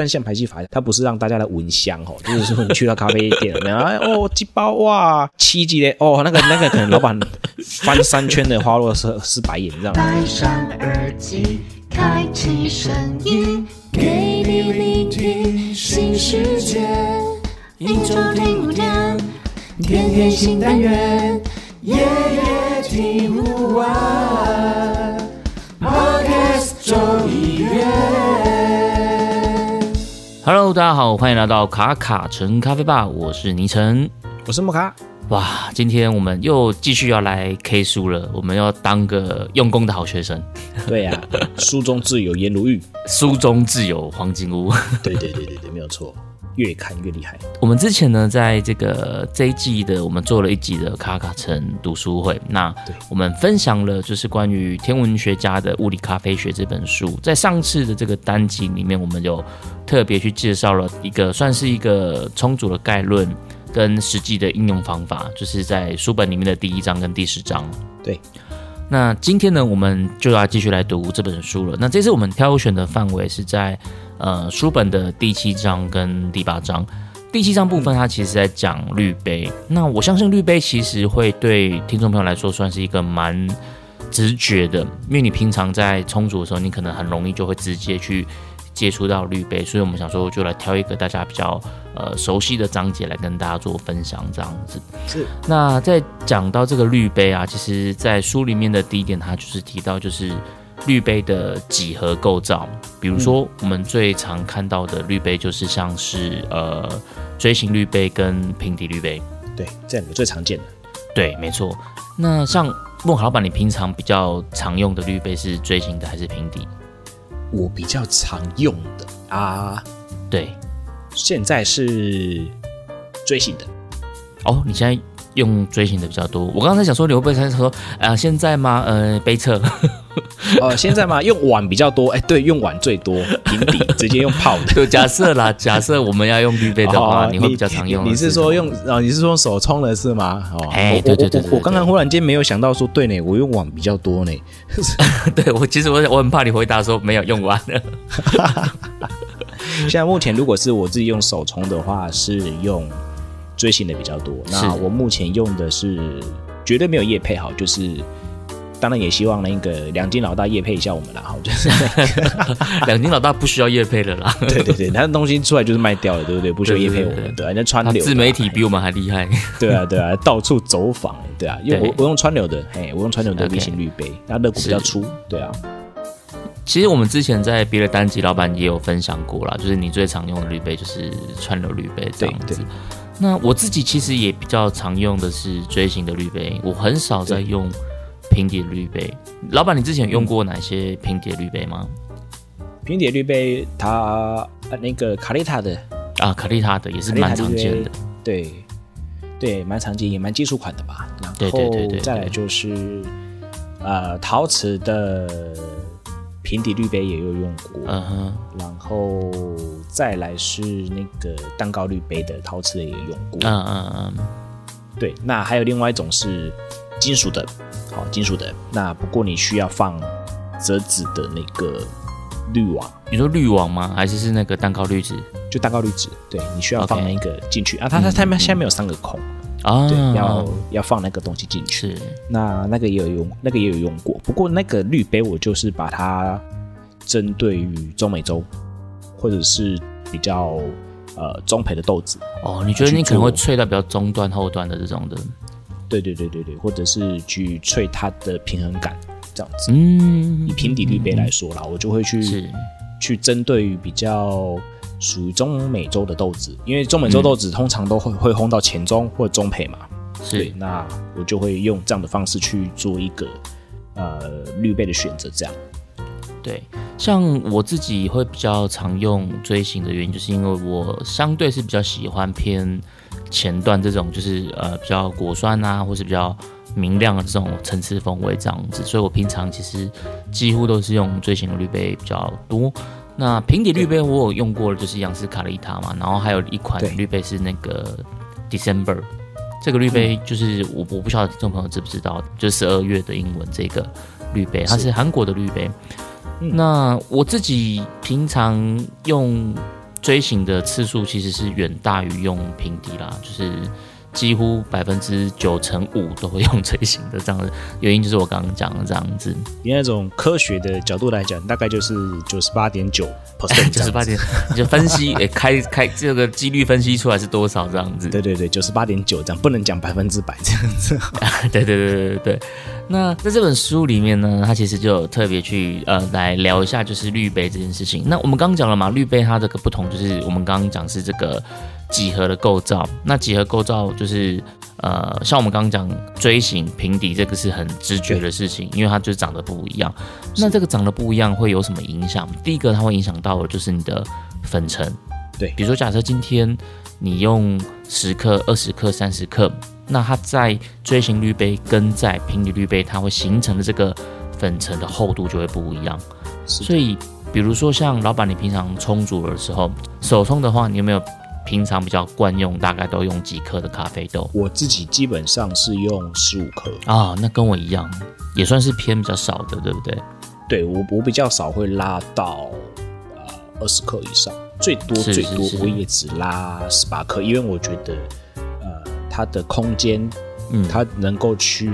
单向排气法，它不是让大家来闻香哦，就是说你去到咖啡店，然后哦，几包哇，七级的哦，那个那个可能老板翻三圈的花落是是白眼这样。戴上耳机，开启声音，给你聆听新世界。一周听五天，天天新单元，夜夜听不完。Podcast 周一月。Hello，大家好，欢迎来到卡卡城咖啡吧，我是倪晨。我是莫卡，哇，今天我们又继续要来 K 书了，我们要当个用功的好学生，对呀、书中自有颜如玉，书中自有黄金屋。对对对对对，没有错，越看越厉害。我们之前呢，在这个这一季的，我们做了一集的卡卡城读书会，那我们分享了就是关于天文学家的《物理咖啡学》这本书。在上次的这个单集里面，我们有特别去介绍了一个算是一个充足的概论跟实际的应用方法，就是在书本里面的第一章跟第十章。对，那今天呢，我们就要继续来读这本书了。那这次我们挑选的范围是在呃书本的第七章跟第八章。第七章部分，它其实在讲滤杯。那我相信滤杯其实会对听众朋友来说算是一个蛮直觉的，因为你平常在冲煮的时候，你可能很容易就会直接去接触到滤杯，所以我们想说就来挑一个大家比较呃熟悉的章节来跟大家做分享，这样子。是那在讲到这个滤杯啊，其实在书里面的第一点，它就是提到就是滤杯的几何构造。比如说，我们最常看到的滤杯就是像是呃锥形滤杯跟平底滤杯。对，这两个最常见的。对，没错。那像孟豪老板，你平常比较常用的滤杯是锥形的还是平底？我比较常用的啊，对，现在是锥形的。哦，你现在用锥形的比较多。我刚才想说，你会不会在说，呃，现在吗？呃，杯测。哦，现在嘛，用碗比较多。哎，对，用碗最多，平底 直接用泡的。就假设啦，假设我们要用必备的话，哦你会比较常用的你是说用啊？你是说手冲的是吗？哦，哎对对对对我我刚刚忽然间没有想到说，对呢，我用碗比较多呢。对我其实我我很怕你回答说没有用完了。现在目前如果是我自己用手冲的话，是用锥形的比较多。那我目前用的是绝对没有叶配好，就是当然也希望那个两金老大叶配一下我们啦，哈，就是 两金老大不需要叶配了啦，对对对，他的东西出来就是卖掉了，对不对？不需要叶配我们，对啊，那川他流自媒体比我们还厉害。对啊，对啊，到处走访，对啊，因为对。我我用川流的，嘿，我用川流的微型滤杯，它肋骨比较是。粗，对啊，其实我们之前在别的单集，老板也有分享过啦，就是你最常用的滤杯就是川流滤杯这样对。子。那我自己其实也比较常用的是锥形的滤杯，我很少在用平底滤杯。老板，你之前用过哪些平底滤杯吗？平底滤杯它呃那个卡丽塔的，啊，卡丽塔的也是蛮常见的。对对，蛮常见，也蛮基础款的吧。然后再来就是呃陶瓷的平底滤杯也有用过，嗯哼，然后再来是那个蛋糕滤杯的陶瓷的也有用过，嗯嗯嗯，对，那还有另外一种是金属的，好、金属的。那不过你需要放折纸的那个滤网，你说滤网吗？还是是那个蛋糕滤纸就蛋糕滤纸，对你需要放那个进去啊。它它它们下面有三个孔，啊？对，要要放那个东西进去。是那那个也有用，那个也有用过。不过那个滤杯我就是把它针对于中美洲或者是比较呃中培的豆子，哦，你觉得你可能会去做脆到比较中端、后端的这种的？对对对对对，或者是去萃它的平衡感这样子。嗯以平底滤杯来说啦，我就会去去针对于比较属于中美洲的豆子，因为中美洲豆子通常都会会烘到前中或中培嘛，对是，那我就会用这样的方式去做一个呃滤杯的选择，这样。对。像我自己会比较常用锥形的原因，就是因为我相对是比较喜欢偏前段这种，就是呃比较果酸啊，或是比较明亮的这种层次风味这样子，所以我平常其实几乎都是用最新的滤杯比较多。那平底滤杯我有用过的就是杨氏卡利塔嘛，然后还有一款滤杯是那个 December，这个滤杯就是我我不晓得听众朋友知不知道，就是十二月的英文这个滤杯，它是韩国的滤杯。嗯那我自己平常用锥形的次数其实是远大于用平底啦，就是几乎百分之九成五都会用锥形的这样的原因，就是我刚刚讲的这样子。以那种科学的角度来讲，大概就是九十八点九 percent，九十八点，你就分析，诶，开开这个几率分析出来是多少这样子？对对对，九十八点九这样，不能讲百分之百这样子。对对对对对对。那在这本书里面呢，他其实就有特别去呃来聊一下，就是滤杯这件事情。那我们刚刚讲了嘛，滤杯它这个不同就是我们刚刚讲是这个几何的构造。那几何构造就是呃，像我们刚刚讲锥形平底，这个是很直觉的事情，因为它就长得不一样。那这个长得不一样会有什么影响？第一个它会影响到的就是你的粉尘。对，比如说假设今天你用十克、二十克、三十克。那它在锥形滤杯跟在平底滤杯，它会形成的这个粉尘的厚度就会不一样。所以，比如说像老板，你平常冲煮的时候，手冲的话，你有没有平常比较惯用，大概都用几克的咖啡豆？我自己基本上是用十五克啊，那跟我一样，也算是偏比较少的，对不对？对我，我比较少会拉到呃二十克以上，最多最多我也只拉十八克，因为我觉得呃。它的空间，嗯，它能够去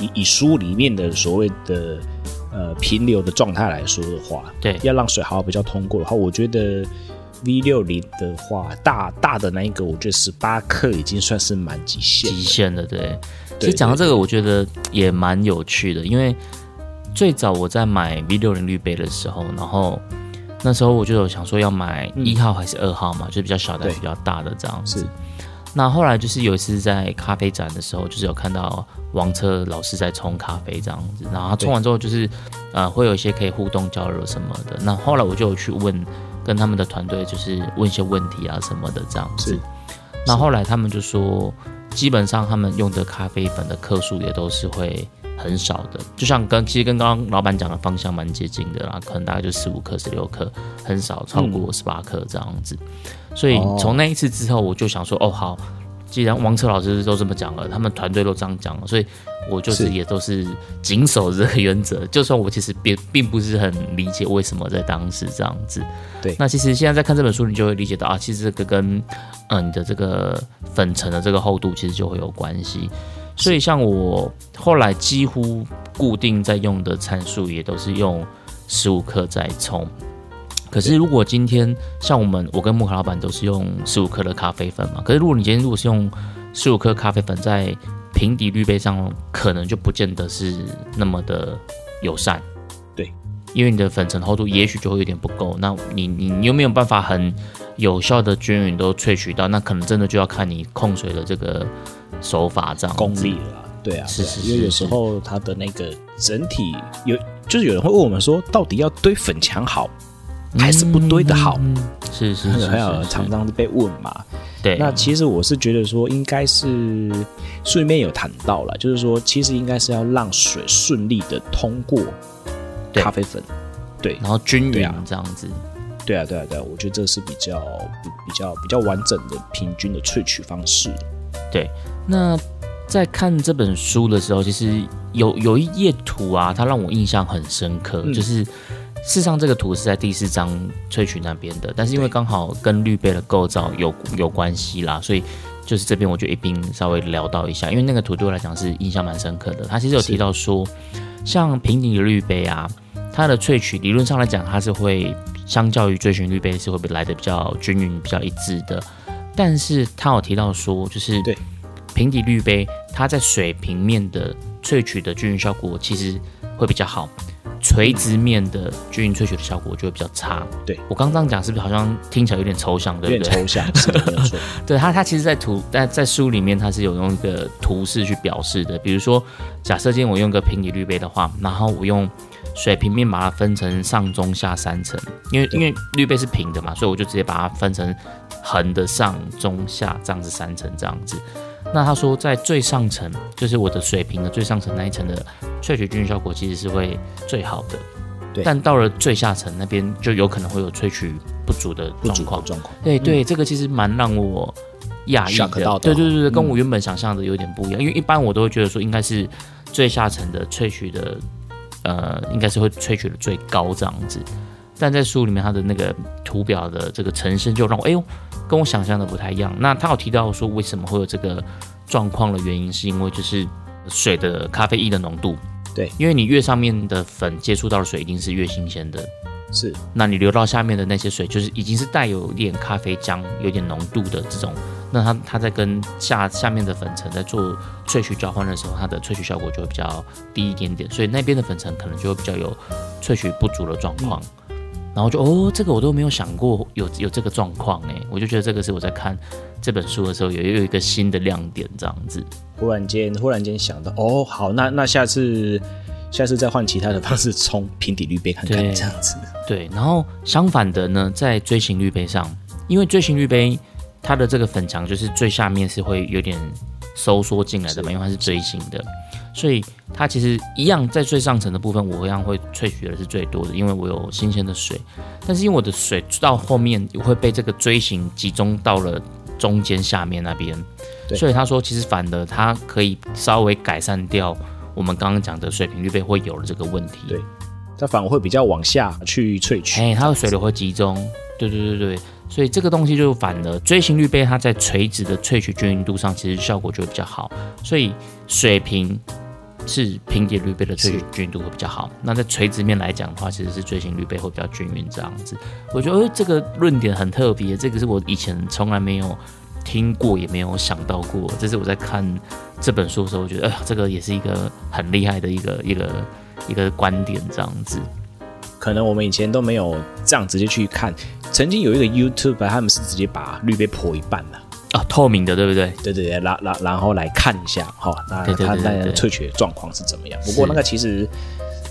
以以书里面的所谓的呃平流的状态来说的话，对，要让水好比较通过的话，我觉得 V 六零的话，大大的那一个，我觉得十八克已经算是蛮极限极限的，对。其实讲到这个，我觉得也蛮有趣的，因为最早我在买 V 六零滤杯的时候，然后那时候我就有想说要买一号还是二号嘛，就比较小的、比较大的这样子。那后来就是有一次在咖啡展的时候，就是有看到王车老师在冲咖啡这样子，然后他冲完之后就是，呃，会有一些可以互动交流什么的。那后来我就有去问，跟他们的团队就是问一些问题啊什么的这样子。那后来他们就说，基本上他们用的咖啡粉的克数也都是会很少的，就像跟其实跟刚刚老板讲的方向蛮接近的啦，可能大概就十五克、十六克，很少超过十八克这样子。所以从那一次之后，我就想说，哦，好，既然王策老师都这么讲了，他们团队都这样讲了，所以我就是也都是谨守这个原则。就算我其实并并不是很理解为什么在当时这样子。对，那其实现在在看这本书，你就会理解到啊，其实这个跟嗯你的这个粉尘的这个厚度其实就会有关系。所以像我后来几乎固定在用的参数，也都是用十五克在冲。可是，如果今天像我们，我跟木卡老板都是用十五克的咖啡粉嘛。可是，如果你今天如果是用十五克咖啡粉在平底滤杯上，可能就不见得是那么的友善。对，因为你的粉尘厚度也许就会有点不够。那你你你又没有办法很有效的均匀都萃取到？那可能真的就要看你控水的这个手法这样功力了。对啊，是是，因为有时候它的那个整体有，就是有人会问我们说，到底要堆粉墙好？还是不对的好，是是是，还有常常被问嘛。对，那其实我是觉得说，应该是书里面有谈到了，就是说，其实应该是要让水顺利的通过咖啡粉，对，然后均匀这样子。对啊，对啊，对啊，我觉得这是比较比较比较完整的平均的萃取方式。对，那在看这本书的时候，其实有有一页图啊，它让我印象很深刻，就是。事实上，这个图是在第四章萃取那边的，但是因为刚好跟滤杯的构造有有关系啦，所以就是这边我就一并稍微聊到一下。因为那个图对我来讲是印象蛮深刻的。它其实有提到说，像平底的滤杯啊，它的萃取理论上来讲，它是会相较于追寻滤杯是会比来的比较均匀、比较一致的。但是它有提到说，就是对平底滤杯，它在水平面的萃取的均匀效果其实会比较好。垂直面的均匀萃取的效果就会比较差。对我刚刚这样讲，是不是好像听起来有点抽象？对不对？抽象是没错。对它，它其实，在图在在书里面，它是有用一个图示去表示的。比如说，假设今天我用个平底滤杯的话，然后我用水平面把它分成上中下三层，因为因为滤杯是平的嘛，所以我就直接把它分成横的上中下这样子三层这样子。那他说，在最上层，就是我的水平的最上层那一层的萃取均匀效果其实是会最好的，对。但到了最下层那边，就有可能会有萃取不足的状况。状况。对对，这个其实蛮让我讶异的。对对对对，跟我原本想象的有点不一样。因为一般我都会觉得说，应该是最下层的萃取的，呃，应该是会萃取的最高这样子。但在书里面它的那个图表的这个呈现就让我哎呦，跟我想象的不太一样。那他有提到说为什么会有这个状况的原因，是因为就是水的咖啡因的浓度。对，因为你越上面的粉接触到的水一定是越新鲜的，是。那你流到下面的那些水，就是已经是带有一点咖啡浆、有点浓度的这种。那它它在跟下下面的粉层在做萃取交换的时候，它的萃取效果就会比较低一点点，所以那边的粉层可能就会比较有萃取不足的状况。然后就哦，这个我都没有想过有有这个状况哎，我就觉得这个是我在看这本书的时候有有一个新的亮点这样子。忽然间忽然间想到哦，好，那那下次下次再换其他的方式冲平底滤杯看看这样子。对，然后相反的呢，在锥形滤杯上，因为锥形滤杯。它的这个粉墙就是最下面是会有点收缩进来的嘛，因为它是锥形的，所以它其实一样在最上层的部分，我一样会萃取的是最多的，因为我有新鲜的水。但是因为我的水到后面会被这个锥形集中到了中间下面那边，所以他说其实反的，它可以稍微改善掉我们刚刚讲的水平滤杯会有的这个问题。对，它反而会比较往下去萃取，哎，它的水流会集中。对对对对。所以这个东西就反了，锥形滤杯它在垂直的萃取均匀度上，其实效果就会比较好。所以水平是平底滤杯的萃取均匀度会比较好。那在垂直面来讲的话，其实是锥形滤杯会比较均匀这样子。我觉得这个论点很特别，这个是我以前从来没有听过，也没有想到过。这是我在看这本书的时候，我觉得哎呀，这个也是一个很厉害的一个一个一个观点这样子。可能我们以前都没有这样直接去看。曾经有一个 YouTube，他们是直接把滤杯破一半的啊，透明的，对不对？对对对，然然然后来看一下哈，那他那的萃取状况是怎么样？不过那个其实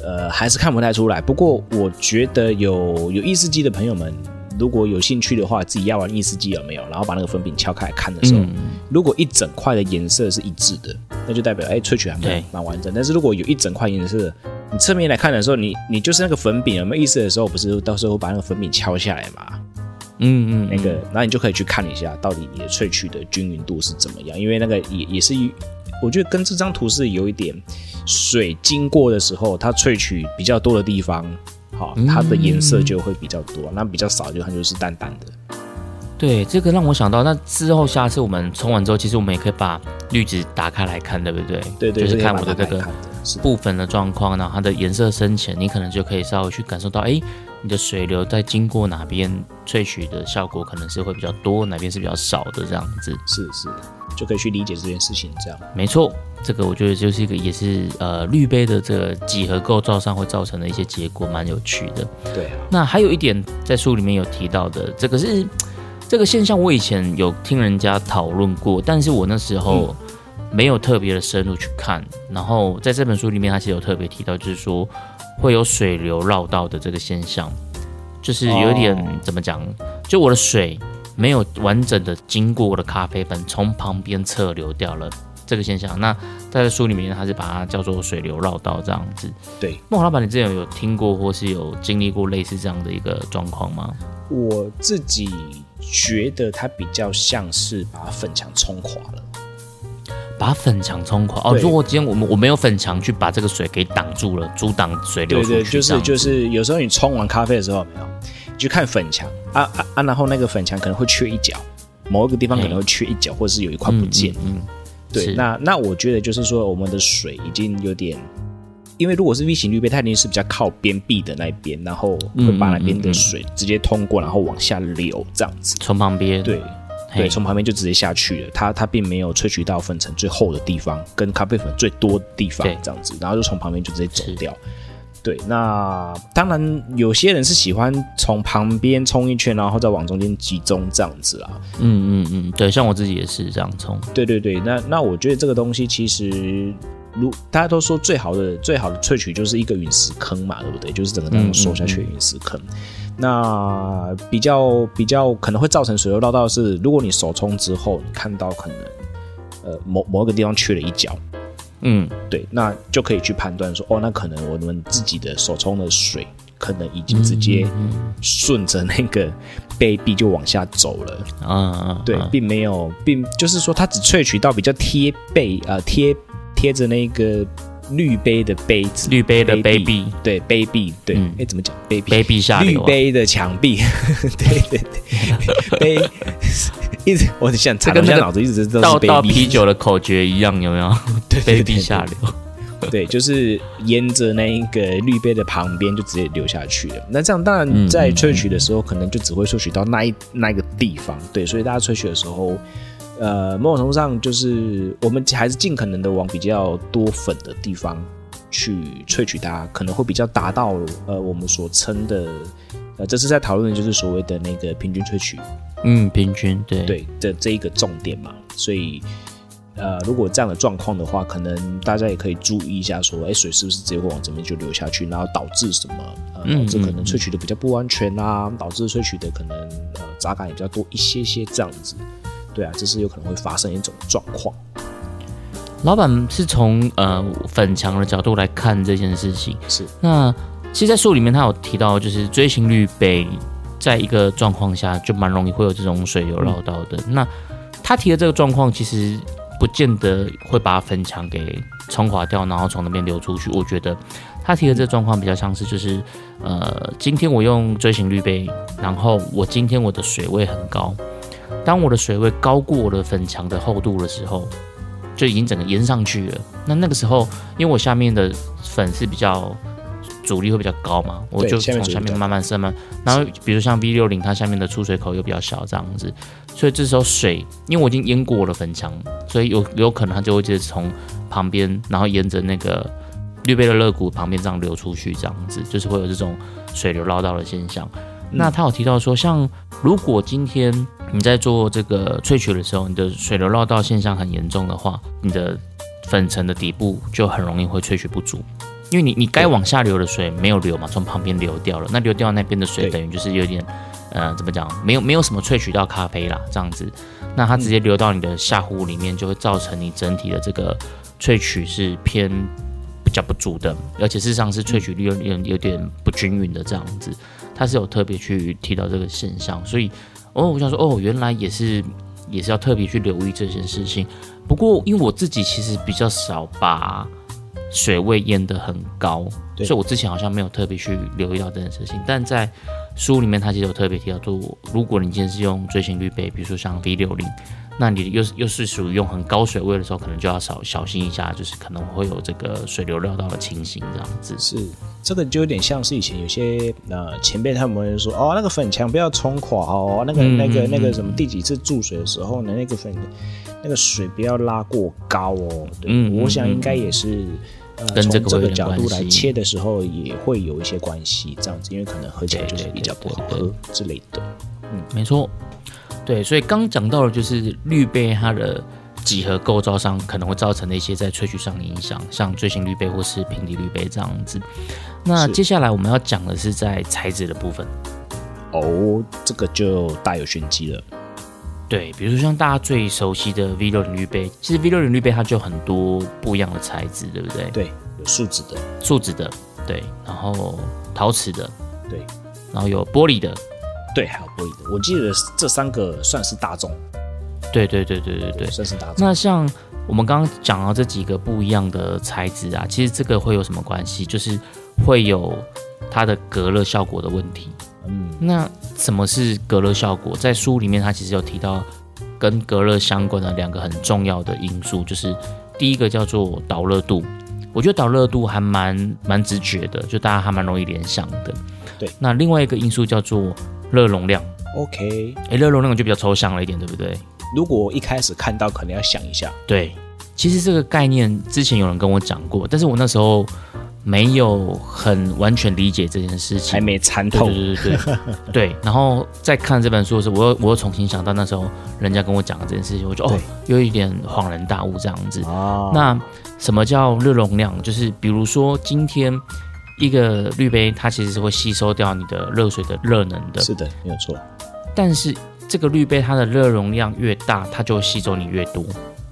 呃还是看不太出来。不过我觉得有有意式机的朋友们，如果有兴趣的话，自己要完意式机有没有？然后把那个粉饼敲开来看的时候，如果一整块的颜色是一致的，那就代表哎萃取还蛮蛮完整。但是如果有一整块颜色，你侧面来看的时候，你你就是那个粉饼有没有意思的时候，不是到时候把那个粉饼敲下来嘛？嗯嗯，那个，那你就可以去看一下，到底你的萃取的均匀度是怎么样？因为那个也也是，我觉得跟这张图是有一点水经过的时候，它萃取比较多的地方，好，它的颜色就会比较多；那比较少，就它就是淡淡的。对，这个让我想到，那之后下次我们冲完之后，其实我们也可以把滤纸打开来看，对不对？对对，就是看我的这个。部分的状况，然后它的颜色深浅，你可能就可以稍微去感受到，哎，你的水流在经过哪边萃取的效果可能是会比较多，哪边是比较少的这样子。是是，就可以去理解这件事情。这样没错，这个我觉得就是一个也是呃滤杯的这个几何构造上会造成的一些结果，蛮有趣的。对。那还有一点在书里面有提到的，这个是这个现象，我以前有听人家讨论过，但是我那时候。没有特别的深入去看，然后在这本书里面，他其实有特别提到，就是说会有水流绕道的这个现象，就是有点怎么讲，就我的水没有完整的经过我的咖啡粉，从旁边侧流掉了这个现象。那在书里面，它是把它叫做水流绕道这样子。对，孟老板，你之前有听过或是有经历过类似这样的一个状况吗？我自己觉得它比较像是把粉墙冲垮了。把粉墙冲垮。哦！如果今天我们我没有粉墙去把这个水给挡住了，阻挡水流出去，对对，就是就是有时候你冲完咖啡的时候，没有，你去看粉墙。啊啊啊，然后那个粉墙可能会缺一角，某一个地方可能会缺一角，或者是有一块不见。嗯，对，那那我觉得就是说，我们的水已经有点，因为如果是 V 型滤杯，它一定是比较靠边壁的那边，然后会把那边的水直接通过，然后往下流这样子，从旁边。对。对，从旁边就直接下去了，它它并没有萃取到粉尘最厚的地方，跟咖啡粉最多的地方这样子，然后就从旁边就直接走掉。对，那当然有些人是喜欢从旁边冲一圈，然后再往中间集中这样子啊。嗯嗯嗯，对，像我自己也是这样冲。对对对，那那我觉得这个东西其实，如大家都说最好的最好的萃取就是一个陨石坑嘛，对不对？就是整个那种缩下去的陨石坑。那比较比较可能会造成水流绕道是，如果你手冲之后，你看到可能呃某某一个地方缺了一角，嗯，对，那就可以去判断说，哦，那可能我们自己的手冲的水可能已经直接顺着那个杯壁就往下走了，啊，对，并没有，并就是说它只萃取到比较贴背呃贴贴着那个绿杯的杯子，绿杯的杯壁对杯壁，对，哎、嗯怎么讲杯壁？杯壁下流、啊。滤杯的墙壁，对 对对，杯 一直我想查，这跟那个我现在脑子一直都倒是杯壁倒啤酒的口诀一样，有没有？对杯壁下流。对，就是沿着那一个绿杯的旁边就直接流下去了。那这样当然在萃取的时候，可能就只会萃取到那一那一个地方。对，所以大家萃取的时候，呃，某种程度上就是我们还是尽可能的往比较多粉的地方去萃取它，可能会比较达到呃我们所称的呃，这次在讨论的就是所谓的那个平均萃取嗯，平均对对的这一个重点嘛，所以。呃，如果这样的状况的话，可能大家也可以注意一下，说，哎，水是不是直接会往这边就流下去，然后导致什么？呃，嗯导致可能嗯萃取的比较不安全啊，导致萃取的可能呃杂感也比较多一些些这样子。对啊，这是有可能会发生一种状况。老板是从呃粉墙的角度来看这件事情。是，那其实，在书里面他有提到，就是锥形滤杯在一个状况下就蛮容易会有这种水流绕道的。那他提的这个状况，其实不见得会把粉墙给冲垮掉，然后从那边流出去。我觉得他提的这个状况比较像是，就是呃，今天我用锥形滤杯，然后我今天我的水位很高，当我的水位高过我的粉墙的厚度的时候，就已经整个淹上去了。那那个时候，因为我下面的粉是比较阻力会比较高嘛，我就从下面慢慢升嘛，然后比如像 V 六零，它下面的出水口又比较小，这样子，所以这时候水，因为我已经淹过我的粉墙，所以有有可能它就会直接从旁边，然后沿着那个绿贝的肋骨旁边这样流出去，这样子就是会有这种水流绕道的现象。那他有提到说，像如果今天你在做这个萃取的时候，你的水流绕道现象很严重的话，你的粉尘的底部就很容易会萃取不足，因为你你该往下流的水没有流嘛，从旁边流掉了，那流掉那边的水等于就是有点呃怎么讲，没有没有什么萃取到咖啡啦，这样子，那它直接流到你的下壶里面，就会造成你整体的这个萃取是偏比较不足的，而且事实上是萃取率有有有点不均匀的这样子。它是有特别去提到这个现象，所以哦，我想说哦，原来也是也是要特别去留意这件事情。不过因为我自己其实比较少把水位淹得很高，所以我之前好像没有特别去留意到这件事情。但在书里面，他其实有特别提到说，如果你今天是用锥形滤杯，比如说像 V 六零，那你又是又是属于用很高水位的时候，可能就要少小心一下，就是可能会有这个水流绕道的情形这样子。是，这个就有点像是以前有些呃前辈他们说，哦，那个粉墙不要冲垮哦，那个、嗯那个嗯那个什么第几次注水的时候呢，那个粉那个水不要拉过高哦。对，嗯嗯我想应该也是。呃，从跟这个角度来切的时候，也会有一些关系，这样子，因为可能喝起来就是比较不好喝之类的。嗯没错，对，所以刚讲到的就是滤杯它的几何构造上可能会造成的一些在萃取上的影响，像锥形滤杯或是平底滤杯这样子。那接下来我们要讲的是在材质的部分，哦，这个就大有玄机了。对，比如说像大家最熟悉的 V 六零滤杯，其实 V 六零滤杯它就很多不一样的材质，对不对？对，有树脂的，树脂的，对，然后陶瓷的，对然后有玻璃的，对，还有玻璃的。我记得这三个算是大众，对对对对对对。算是大众。那像我们刚刚讲到这几个不一样的材质啊，其实这个会有什么关系？就是会有它的隔热效果的问题。嗯，那什么是隔热效果？在书里面它其实有提到跟隔热相关的两个很重要的因素，就是第一个叫做导热度。我觉得导热度还蛮蛮直觉的，就大家还蛮容易联想的。对。那另外一个因素叫做热容量。OK，哎，热容量就比较抽象了一点，对不对？如果一开始看到，可能要想一下。对，其实这个概念之前有人跟我讲过，但是我那时候没有很完全理解这件事情，还没参透。对对对对对 对。然后在看这本书的时候，我又我又重新想到那时候人家跟我讲的这件事情，我就哦，有一点恍然大悟这样子。哦，那什么叫热容量？就是比如说今天一个滤杯，它其实是会吸收掉你的热水的热能的，是的，没有错。但是这个滤杯它的热容量越大，它就会吸收你越多。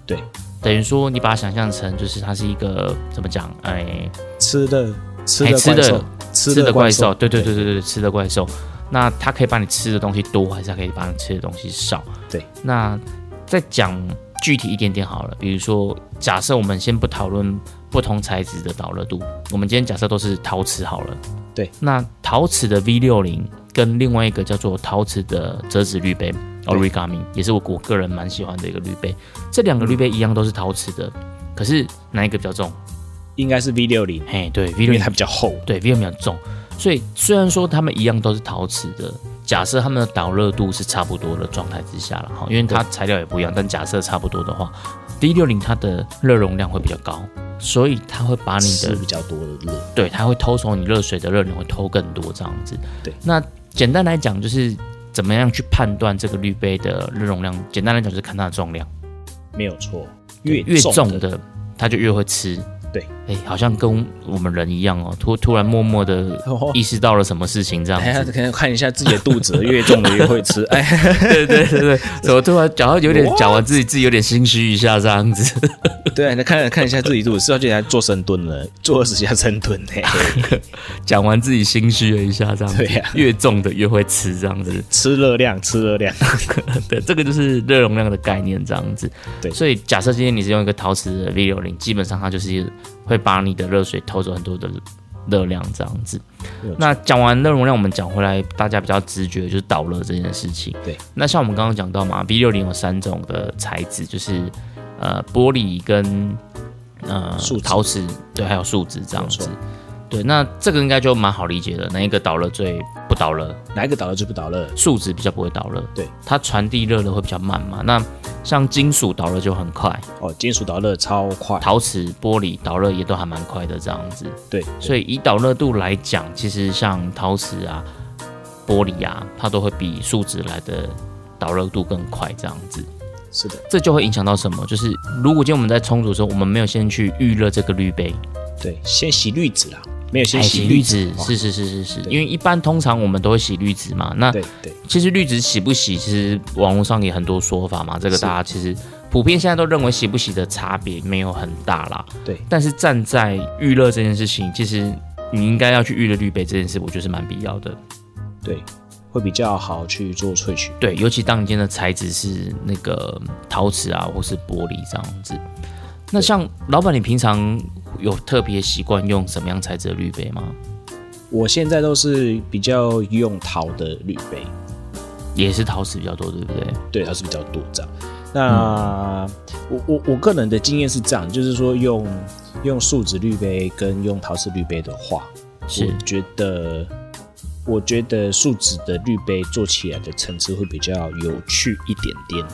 对，等于说你把它想象成就是它是一个怎么讲？哎，吃的吃的吃吃的怪兽兽，，对对对对对，吃的怪兽。那它可以把你吃的东西多，还是它可以把你吃的东西少？对。那再讲具体一点点好了，比如说，假设我们先不讨论不同材质的导热度。我们今天假设都是陶瓷好了，对，那陶瓷的 V 六零跟另外一个叫做陶瓷的折纸滤杯 Origami，也是我我个人蛮喜欢的一个滤杯。这两个滤杯一样都是陶瓷的，可是哪一个比较重？应该是 V 六零，嘿，对，V 六零它比较厚。对 V 六零比较重，所以虽然说它们一样都是陶瓷的，假设它们的导热度是差不多的状态之下了哈，因为它材料也不一样，但假设差不多的话，V 六零它的热容量会比较高，所以它会把你的是比较多的热，对，它会偷走你热水的热能，会偷更多这样子。对，那简单来讲就是怎么样去判断这个滤杯的热容量？简单来讲就是看它的重量，没有错。越越，重的它就越会吃。对，哎，好像跟我们人一样哦，突突然默默的哦意识到了什么事情这样子。可能看一下自己的肚子，越重的越会吃。哎，对对对对，怎么突然讲到有点讲完自己自己有点心虚一下这样子。对，那看看一下自己肚子，是要进来做深蹲了，做二十下深蹲呢。讲完自己心虚了一下这样子。对呀越重的越会吃这样子。吃热量，吃热量。对，这个就是热容量的概念，这样子。对所以假设今天你是用一个陶瓷的 V 六零，基本上它就是会把你的热水偷走很多的热量，这样子。那讲完热容量，我们讲回来，大家比较直觉就是导热这件事情。对。那像我们刚刚讲到嘛，B 六零有三种的材质，就是呃玻璃跟呃树陶瓷，对，还有树脂这样子。对，那这个应该就蛮好理解的。哪一个导热最不导热？哪一个导热就不导热？树脂比较不会导热，对，它传递热的会比较慢嘛。那像金属导热就很快，哦，金属导热超快。陶瓷、玻璃导热也都还蛮快的这样子。对，所以以导热度来讲，其实像陶瓷啊、玻璃啊，它都会比树脂来的导热度更快这样子。是的，这就会影响到什么？就是如果今天我们在冲煮的时候，我们没有先去预热这个滤杯，对，先洗滤纸啦，没有先哎洗滤纸是是是是是，因为一般通常我们都会洗滤纸嘛。那对对，其实滤纸洗不洗，其实网络上也很多说法嘛。这个大家其实普遍现在都认为洗不洗的差别没有很大啦。对但是站在预热这件事情，其实你应该要去预热滤杯这件事，我觉得是蛮必要的。对，会比较好去做萃取。对，尤其当你今天的材质是那个陶瓷啊，或是玻璃这样子。那像老板，你平常有特别习惯用什么样材质的滤杯吗？我现在都是比较用陶的滤杯，也是陶瓷比较多，对不对？对，陶瓷比较多这样。那、我我我个人的经验是这样，就是说用用树脂滤杯跟用陶瓷滤杯的话，是我觉得我觉得树脂的滤杯做起来的层次会比较有趣一点点。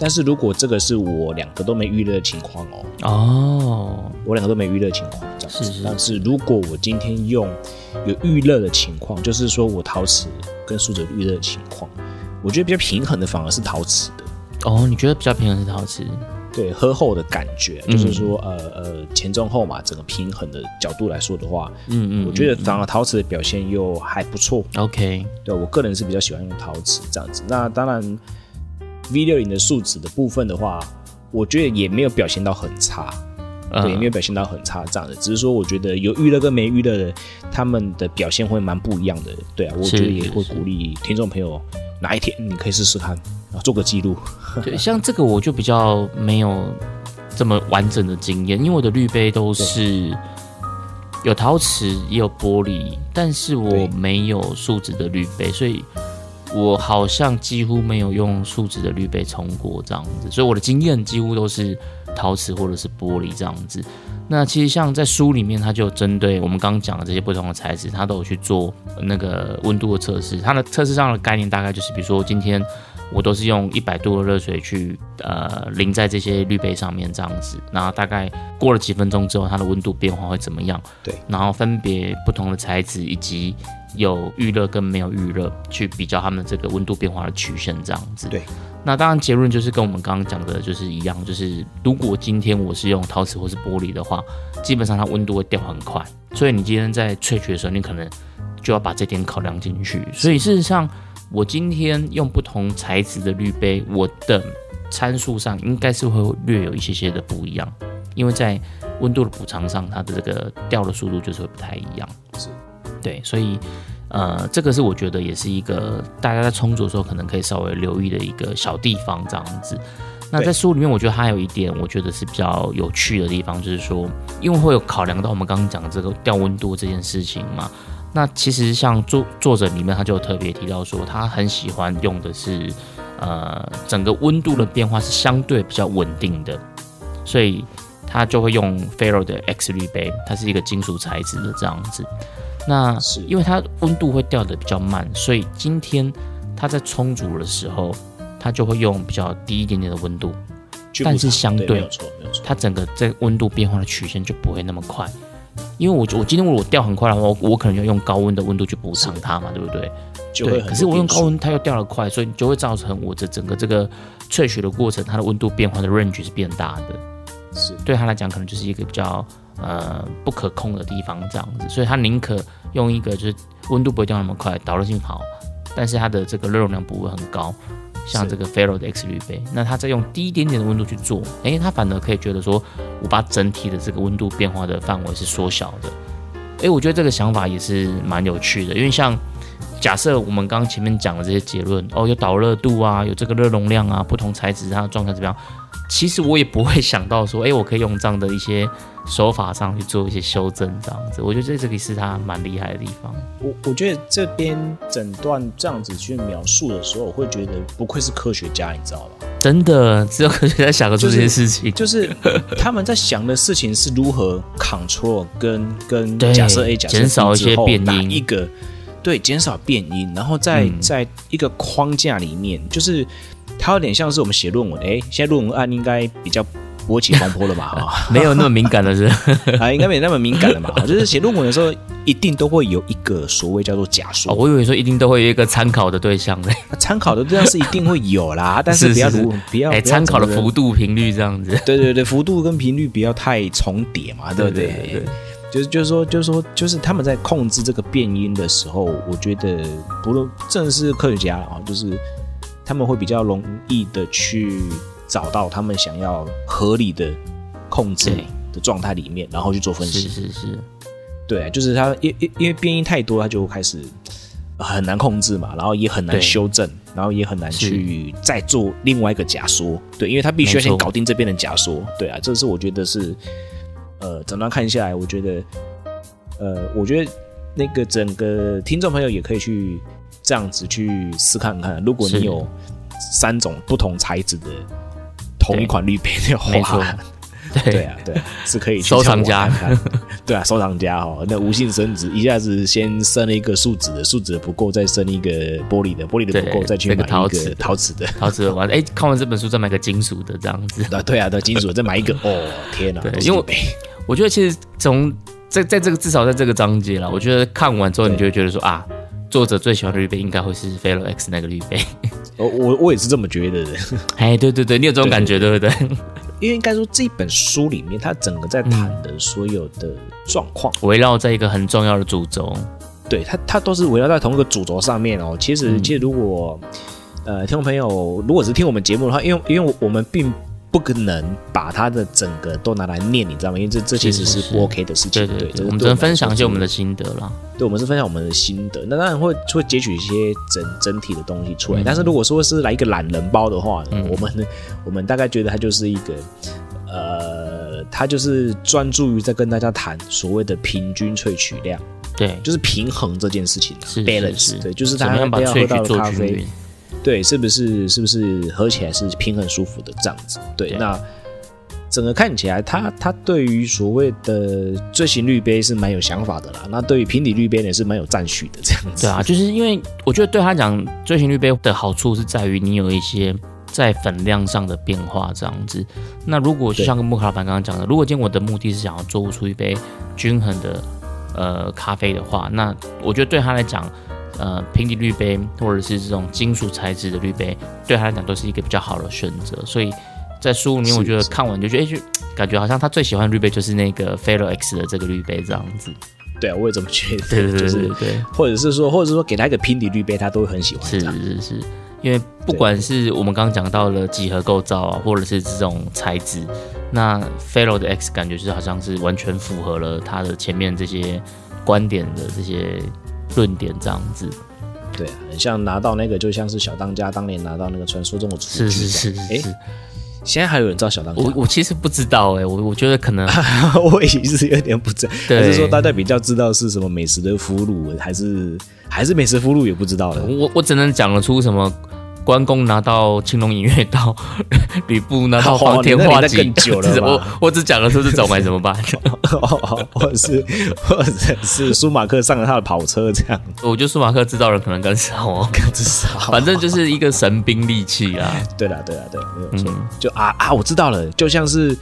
但是如果这个是我两个都没预热的情况哦，哦，我两个都没预热的情况这样子。是是但是如果我今天用有预热的情况，就是说我陶瓷跟树脂预热的情况，我觉得比较平衡的反而是陶瓷的。哦，你觉得比较平衡是陶瓷？对喝后的感觉，嗯就是说，呃呃，前中后嘛，整个平衡的角度来说的话，嗯嗯，我觉得反而陶瓷的表现又还不错。OK，对我个人是比较喜欢用陶瓷这样子。那当然，V 六零的树脂的部分的话，我觉得也没有表现到很差，嗯对，也没有表现到很差这样的。只是说，我觉得有预热跟没预热的，他们的表现会蛮不一样的。对啊，我觉得也会鼓励听众朋友，哪一天你可以试试看，然后做个记录。对，像这个我就比较没有这么完整的经验，因为我的滤杯都是有陶瓷也有玻璃，但是我没有树脂的滤杯，所以我好像几乎没有用树脂的滤杯冲过这样子，所以我的经验几乎都是陶瓷或者是玻璃这样子。那其实像在书里面，它就有针对我们刚刚讲的这些不同的材质，它都有去做那个温度的测试。它的测试上的概念大概就是，比如说今天我都是用一百度的热水去呃淋在这些滤杯上面这样子，然后大概过了几分钟之后，它的温度变化会怎么样？对，然后分别不同的材质以及有预热跟没有预热去比较它们这个温度变化的曲线这样子。对，那当然结论就是跟我们刚刚讲的就是一样，就是如果今天我是用陶瓷或是玻璃的话，基本上它温度会掉很快，所以你今天在萃取的时候，你可能就要把这点考量进去。所以事实上，我今天用不同材质的滤杯，我的参数上应该是会略有一些些的不一样，因为在温度的补偿上，它的这个掉的速度就是会不太一样。是，对，所以呃，这个是我觉得也是一个大家在冲煮的时候可能可以稍微留意的一个小地方，这样子。那在书里面，我觉得还有一点，我觉得是比较有趣的地方，就是说，因为会有考量到我们刚刚讲的这个调温度这件事情嘛。那其实像作作者里面，他就特别提到说，他很喜欢用的是，呃，整个温度的变化是相对比较稳定的，所以他就会用 Faro 的 X 滤杯，它是一个金属材质的这样子。那是因为它温度会掉的比较慢，所以今天它在充足的时候。它就会用比较低一点点的温度，但是相对，它整个在温度变化的曲线就不会那么快。因为我我今天如果掉很快的话，我我可能要用高温的温度去补偿它嘛，对不对？对。可是我用高温，它又掉得快，所以就会造成我的整个这个萃取的过程，它的温度变化的 range 是变大的。是对他来讲，可能就是一个比较呃不可控的地方这样子，所以他宁可用一个就是温度不会掉那么快，导热性好，但是它的这个热容量不会很高。像这个 Faro 的 X 滤杯，那它再用低一点点的温度去做，哎，它反而可以觉得说，我把整体的这个温度变化的范围是缩小的，哎，我觉得这个想法也是蛮有趣的，因为像假设我们刚刚前面讲的这些结论，哦，有导热度啊，有这个热容量啊，不同材质它的状态怎么样？其实我也不会想到说，哎，我可以用这样的一些手法上去做一些修正，这样子，我觉得在这里是他蛮厉害的地方。我我觉得这边整段这样子去描述的时候，我会觉得不愧是科学家，你知道吧？真的，只有科学家想得出这些事情，就是他们在想的事情是如何 control 跟跟假设 A 假设减少一些变音，一个对减少变音，然后在在一个框架里面，就是。它有点像是我们写论文，哎，现在论文案应该比较波起风波了吧？哈，没有那么敏感了是？啊，应该没那么敏感了嘛？就是写论文的时候，一定都会有一个所谓叫做假说。我以为说一定都会有一个参考的对象嘞。参考的对象是一定会有啦，但是不要不要哎，参考的幅度频率这样子。对对对，幅度跟频率不要太重叠嘛，对不对？对，就是就是说就是说就是他们在控制这个变音的时候，我觉得不论正是科学家啊，就是。他们会比较容易的去找到他们想要合理的控制的状态里面，然后去做分析。是是是，对，就是他因因因为变异太多，他就开始很难控制嘛，然后也很难修正，然后也很难去再做另外一个假说。对，因为他必须要先搞定这边的假说。对啊，这是我觉得是呃，整段看下来，我觉得呃，我觉得那个整个听众朋友也可以去。这样子去试看看，如果你有三种不同材质的同一款滤杯的话，对啊，对，是可以 收藏家，对啊，收藏家哦，那无性升值，一下子先升了一个树脂的，树脂的不够，再升一个玻璃的，玻璃的不够，再去买一个陶瓷。陶瓷的，陶瓷的完，哎，看完这本书再买个金属的这样子，啊，对啊，对，金属再买一个，哦，天哪，因为我觉得其实从在在这个至少在这个章节了，我觉得看完之后你就会觉得说啊。作者最喜欢的绿杯应该会是 Felo X 那个绿杯，我我我也是这么觉得的。哎，对对对，你有这种感觉对不对？因为应该说这本书里面，它整个在谈的所有的状况，围绕在一个很重要的主轴，对它它都是围绕在同一个主轴上面哦。其实其实如果呃听众朋友如果是听我们节目的话，因为因为我们并。不可能把它的整个都拿来念，你知道吗？因为这这其实是不 OK 的事情。对对对，我们只能分享一些我们的心得了。对，我们是分享我们的心得。那当然会会截取一些整整体的东西出来。但是如果说是来一个懒人包的话，我们 我们大概觉得它就是一个呃，它就是专注于在跟大家谈所谓的平均萃取量。对，就是平衡这件事情。是 balance。对，就是大家不要喝到咖啡。对，是不是是不是喝起来是平衡舒服的这样子？对，那整个看起来，他他对于所谓的锥形滤杯是蛮有想法的啦。那对于平底滤杯也，是蛮有赞许的这样子。对啊，就是因为我觉得对他讲，锥形滤杯的好处是在于你有一些在粉量上的变化这样子。那如果就像跟木卡老板刚刚讲的，如果今天我的目的是想要做出一杯均衡的呃咖啡的话，那我觉得对他来讲。呃，平底滤杯或者是这种金属材质的滤杯，对他来讲都是一个比较好的选择。所以在书里面，我觉得看完就觉得，哎，就感觉好像他最喜欢的滤杯就是那个 Felo X 的这个滤杯这样子。对啊，我也这么觉得。对对对对对，或者是说，或者是说，给他一个平底滤杯，他都会很喜欢。是是是，因为不管是我们刚刚讲到了几何构造啊，或者是这种材质，那 Felo 的 X 感觉就是好像是完全符合了他的前面这些观点的这些。论点这样子，对，很像拿到那个，就像是小当家当年拿到那个传说中的厨具，是是是，哎，现在还有人知道小当家？我我其实不知道哎，我我觉得可能 我也是有点不知道，还是说大家比较知道是什么美食的俘虏，还是还是美食俘虏也不知道了。我我只能讲得出什么。关公拿到青龙偃月刀，吕布拿到黄天化戟，更久了 我我只讲了出这种，该怎么办？或 者是或者是舒马克上了他的跑车，这样。我觉得舒马克制造人可能更少哦，更少。反正就是一个神兵利器啊。对啦，对啦，对，没有错。就啊啊，我知道了，就像是。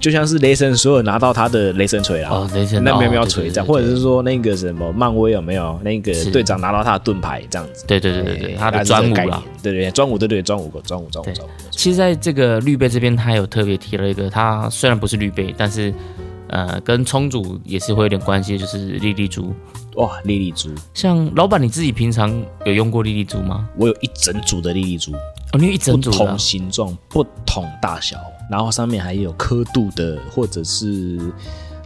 就像是雷神所有拿到他的雷神锤啊，雷神那喵喵锤这样，或者是说那个什么漫威有没有那个队长拿到他的盾牌这样子？对对对对对，他的专武啦，对对专武对对专武专武专武专武。其实在这个绿贝这边，他有特别提了一个，他虽然不是绿贝，但是呃，跟冲组也是会有点关系，就是莉莉珠。哇，莉莉珠，像老板你自己平常有用过莉莉珠吗？我有一整组的莉莉珠，哦，你有一整组，不同形状、不同大小。然后上面还有刻度的，或者是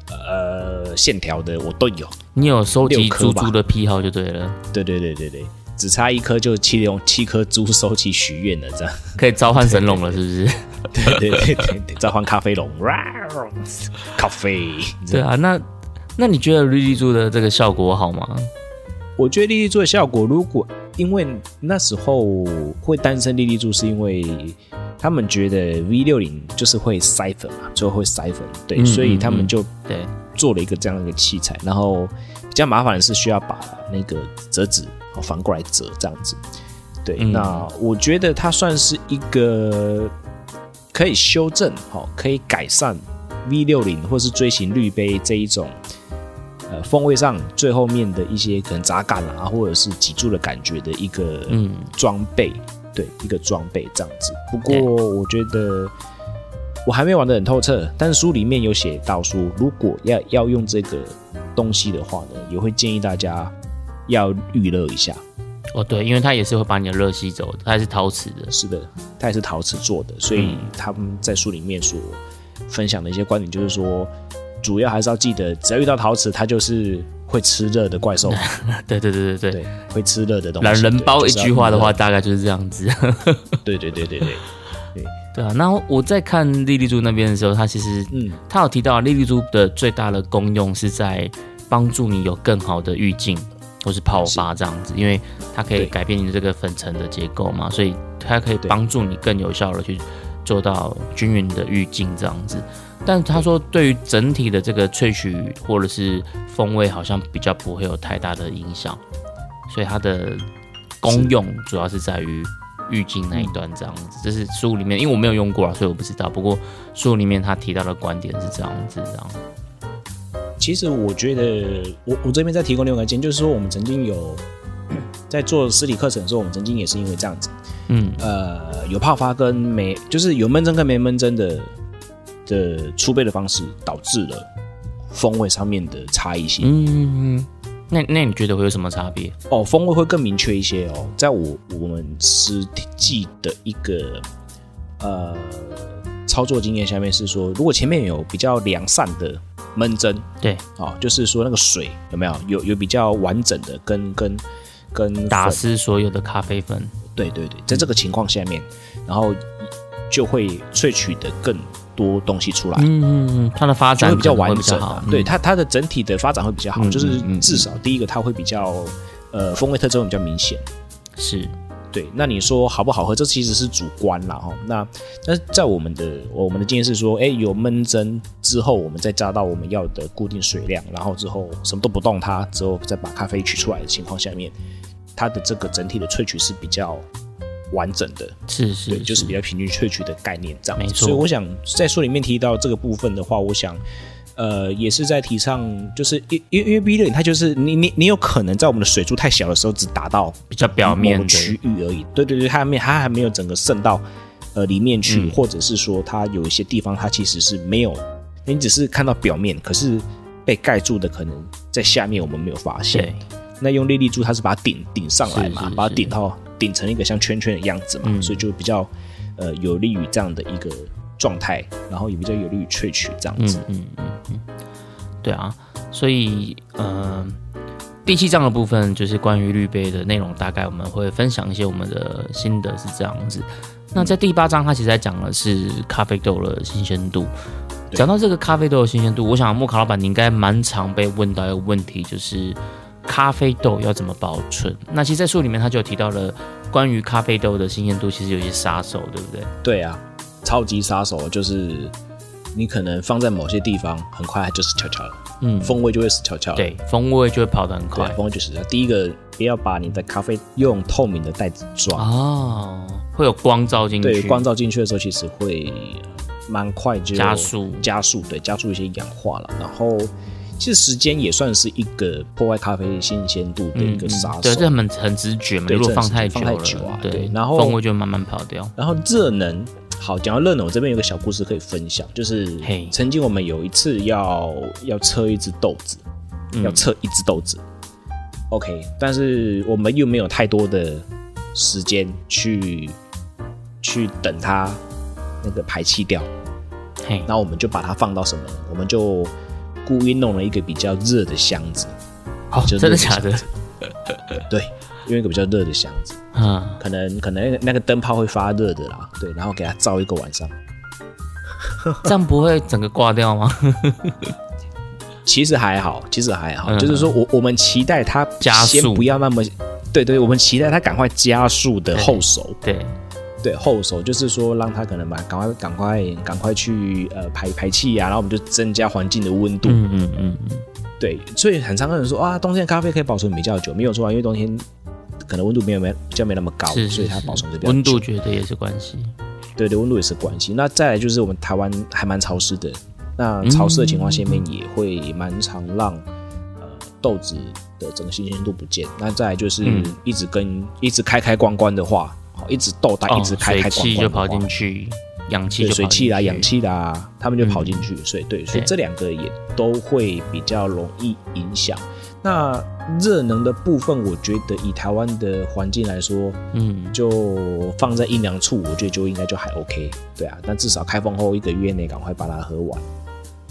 呃线条的，我都有。你有收集珠珠的癖好就对了。对对对对对，只差一颗就七用七颗珠收集许愿了，这样可以召唤神龙了，是不是？对对对对对，召唤咖啡龙，咖啡。对啊，那那你觉得绿丽珠的这个效果好吗？我觉得莉莉珠的效果，如果因为那时候会诞生莉莉珠，是因为他们觉得 V 六零就是会塞粉嘛，最后会塞粉，对，所以他们就对做了一个这样的一个器材。然后比较麻烦的是需要把那个折纸反过来折这样子。对，那我觉得它算是一个可以修正、好可以改善 V 六零或是锥形滤杯这一种。呃，风味上最后面的一些可能杂感啊，或者是脊柱的感觉的一个嗯装备，对，一个装备这样子。不过我觉得我还没玩的很透彻，但是书里面有写到说，如果要要用这个东西的话呢，也会建议大家要预热一下。哦，对，因为它也是会把你的热吸走的，它是陶瓷的，是的，它也是陶瓷做的，所以他们在书里面所分享的一些观点就是说。主要还是要记得，只要遇到陶瓷，它就是会吃热的怪兽。对对对对对，会吃热的东西。懒人包一句话的话，大概就是这样子。对对对对对对对啊！那我在看莉莉珠那边的时候，它其实嗯，它有提到莉莉珠的最大的功用是在帮助你有更好的滤镜或是泡发这样子，因为它可以改变你的这个粉尘的结构嘛，所以它可以帮助你更有效的去做到均匀的滤镜这样子。但他说，对于整体的这个萃取或者是风味，好像比较不会有太大的影响，所以它的功用主要是在于浴巾那一段这样子。这是书里面，因为我没有用过啊，所以我不知道。不过书里面他提到的观点是这样子，这样。其实我觉得，我我这边再提供另外一件，就是说我们曾经有在做实体课程的时候，我们曾经也是因为这样子，嗯，呃，有泡发跟没，就是有闷蒸跟没闷蒸的。的出杯的方式导致了风味上面的差异性。嗯，那那你觉得会有什么差别？哦，风味会更明确一些哦。在我我们实际的一个呃操作经验下面是说，如果前面有比较良善的闷蒸，对，哦，就是说那个水有没有有有比较完整的跟跟跟打湿所有的咖啡粉？对对对，在这个情况下面，然后就会萃取的更。多东西出来，嗯嗯嗯，它的发展会比较完整，对它它的整体的发展会比较好，就是至少第一个它会比较呃风味特征比较明显，是对。那你说好不好喝，这其实是主观了哈。那那在我们的我们的经验是说，哎，有闷蒸之后，我们再加到我们要的固定水量，然后之后什么都不动它，之后再把咖啡取出来的情况下面，它的这个整体的萃取是比较。完整的，是是，对，就是比较平均萃取的概念这样。没错，所以我想在书里面提到这个部分的话，我想，呃，也是在提倡，就是因因因为 B 六它就是你你你有可能在我们的水柱太小的时候，只达到比较表面区域而已。对对对，它还没它还没有整个渗到呃里面去，或者是说它有一些地方它其实是没有，你只是看到表面，可是被盖住的可能在下面我们没有发现。那用粒粒珠它是把它顶顶上来嘛，把它顶到。顶成一个像圈圈的样子嘛，所以就比较呃有利于这样的一个状态，然后也比较有利于萃取这样子。嗯嗯嗯，对啊，所以呃，第七章的部分就是关于滤杯的内容，大概我们会分享一些我们的心得是这样子。那在第八章，它其实在讲的是咖啡豆的新鲜度。讲到这个咖啡豆的新鲜度，我想莫卡老板你应该蛮常被问到一个问题，就是咖啡豆要怎么保存？那其实，在书里面他就有提到了关于咖啡豆的新鲜度，其实有一些杀手，对不对？对啊，超级杀手就是你可能放在某些地方，很快它就死翘翘了。嗯，风味就会死翘翘。对，风味就会跑得很快。风味就是，第一个不要把你的咖啡用透明的袋子装哦，会有光照进去。对，光照进去的时候，其实会蛮快就加速加速，对，加速一些氧化了。然后，其实时间也算是一个破坏咖啡新鲜度的一个杀手。对，这很很直觉嘛。如果放太放太久啊，对，然后风味就慢慢跑掉。然后热能。好，讲到热能，我这边有个小故事可以分享，就是曾经我们有一次要要测一只豆子，要测一只豆子，OK，但是我们又没有太多的时间去去等它那个排气掉，嘿，那我们就把它放到什么？我们就故意弄了一个比较热的箱子，哦，真的假的？对。用一个比较热的箱子，嗯，可能可能那个灯泡会发热的啦，对，然后给它照一个晚上，这样不会整个挂掉吗？其实还好，其实还好，就是说我我们期待它加速，不要那么，对对，我们期待它赶快加速的后手，对对后手，就是说让它可能把赶快赶快赶快去呃排排气呀，然后我们就增加环境的温度，嗯嗯嗯嗯，对，所以很常有人说啊，冬天咖啡可以保存比较久，没有错啊，因为冬天。可能温度没有没比较没那么高，所以它保存的比较温度绝对也是关系。对对，温度也是关系。那再来就是我们台湾还蛮潮湿的，那潮湿的情况下面也会蛮常让呃豆子的整个新鲜度不见。那再来就是一直跟一直开开关关的话，好，一直豆袋一直开开关关就跑进去，氧气水汽啦、氧气啦，他们就跑进去。所以对，所以这两个也都会比较容易影响。那热能的部分，我觉得以台湾的环境来说，嗯，就放在阴凉处，我觉得就应该就还 OK，对啊。但至少开封后一个月内赶快把它喝完，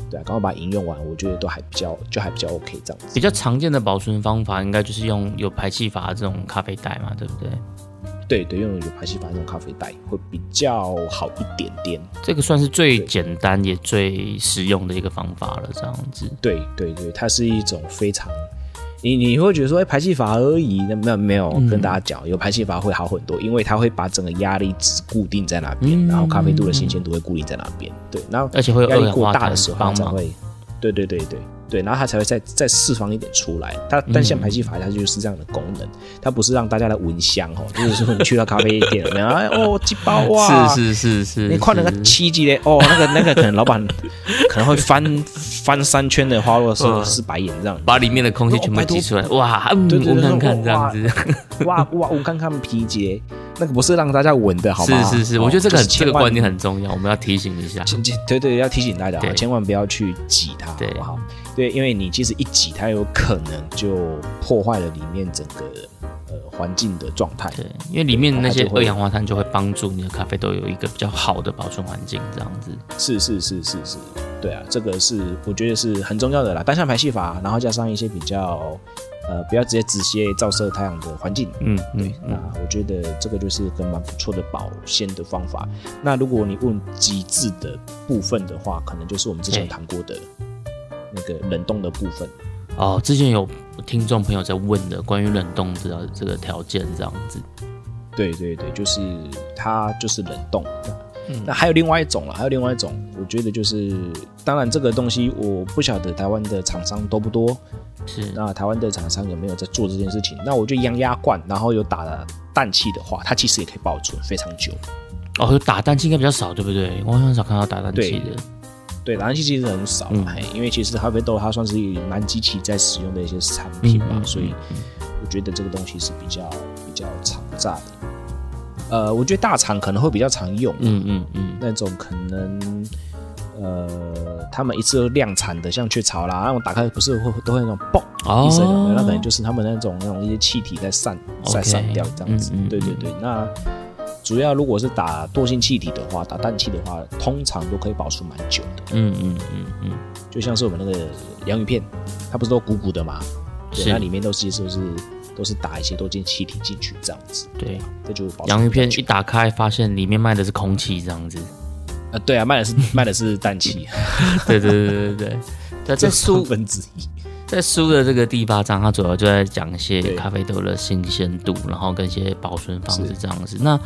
对啊，赶快把它饮用完，我觉得都还比较就还比较 OK 这样子。比较常见的保存方法，应该就是用有排气阀这种咖啡袋嘛，对不对？对对，用有排气阀那种咖啡袋会比较好一点点。这个算是最简单也最实用的一个方法了，这样子。对对对，它是一种非常。你你会觉得说，哎，排气阀而已，那没有没有跟大家讲，有排气阀会好很多，因为它会把整个压力值固定在那边，然后咖啡度的新鲜度会固定在那边，对，然后而且会压力过大的时候才会，对对对对。对，然后它才会再再释放一点出来。它单向排气阀它就是这样的功能，它不是让大家来闻香哦，就是说你去到咖啡店，然后哦几包哇，是是是是，你看那个七级的哦，那个那个可能老板可能会翻翻三圈的花落是是白眼这样，把里面的空气全部挤出来，哇，闻看看这样子，哇哇，我看看皮节，那个不是让大家闻的好吗？是是是，我觉得这个这个观念很重要，我们要提醒一下，对对，要提醒大家，千万不要去挤它，好不好？对，因为你其实一挤，它有可能就破坏了里面整个呃环境的状态。对，因为里面那些二氧化碳就会帮助你的咖啡豆有一个比较好的保存环境，这样子。是是是是是，对啊，这个是我觉得是很重要的啦。单向排气法，然后加上一些比较呃不要直接直接照射太阳的环境。嗯，对。那我觉得这个就是个蛮不错的保鲜的方法。那如果你问极致的部分的话，可能就是我们之前谈过的。那个冷冻的部分哦，之前有听众朋友在问的关于冷冻的这个条件，这样子。对对对，就是它就是冷冻。嗯，那还有另外一种了，还有另外一种，我觉得就是，当然这个东西我不晓得台湾的厂商多不多，是那台湾的厂商有没有在做这件事情？那我就一样压罐，然后有打了氮气的话，它其实也可以保存非常久。哦，打氮气应该比较少，对不对？我很少看到打氮气的。对，燃气其实很少，因为其实咖啡豆它算是蛮机器在使用的一些产品嘛，所以我觉得这个东西是比较比较常在的。呃，我觉得大厂可能会比较常用，嗯嗯嗯，那种可能呃，他们一次量产的，像雀巢啦，那种打开不是会都会那种爆一声的，那可能就是他们那种那种一些气体在散在散掉这样子。对对对，那。主要如果是打惰性气体的话，打氮气的话，通常都可以保存蛮久的。嗯嗯嗯嗯，就像是我们那个洋芋片，它不是都鼓鼓的嘛？对，那里面都其实都是都是打一些多晶气体进去这样子。对，这就洋芋片一打开，发现里面卖的是空气这样子。啊，对啊，卖的是 卖的是氮气。对对对对对对，在 书分之一，在书的这个第八章，它主要就在讲一些咖啡豆的新鲜度，然后跟一些保存方式这样子。那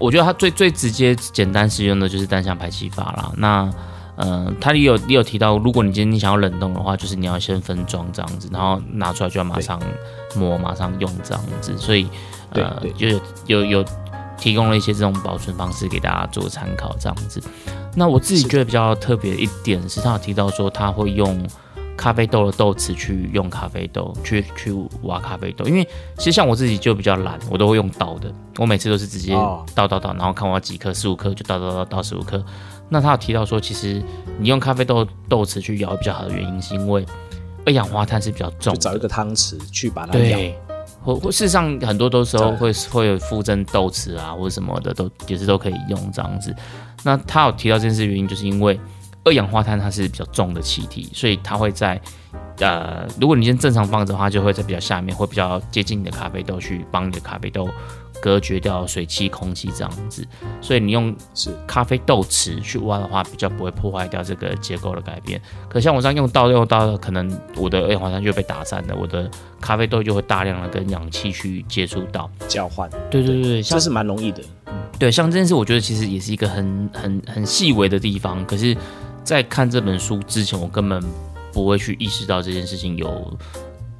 我觉得它最最直接、简单使用的就是单向排气法啦。那嗯，他也有也有提到，如果你今天你想要冷冻的话，就是你要先分装这样子，然后拿出来就要马上磨、马上用这样子。所以呃，就有有提供了一些这种保存方式给大家做参考这样子。那我自己觉得比较特别一点是，他有提到说他会用咖啡豆的豆豉去用咖啡豆去去挖咖啡豆，因为其实像我自己就比较懒，我都会用倒的，我每次都是直接倒倒倒，然后看我要几颗，十五颗就倒倒倒倒十五颗。那他有提到说，其实你用咖啡豆豆豉去舀比较好的原因，是因为二氧化碳是比较重，找一个汤匙去把它舀。或或事实上很多都时候会会有附赠豆豉啊，或者什么的都也是都可以用这样子。那他有提到这件事原因，就是因为二氧化碳它是比较重的气体，所以它会在呃，如果你先正常放着的话，就会在比较下面，会比较接近你的咖啡豆去帮你的咖啡豆。隔绝掉水汽、空气这样子，所以你用是咖啡豆池去挖的话，比较不会破坏掉这个结构的改变。可像我这样用刀用刀的，可能我的二氧化碳就被打散了，我的咖啡豆就会大量的跟氧气去接触到交换。对对对，这是蛮容易的。对，像这件事，我觉得其实也是一个很很很细微的地方。可是，在看这本书之前，我根本不会去意识到这件事情有。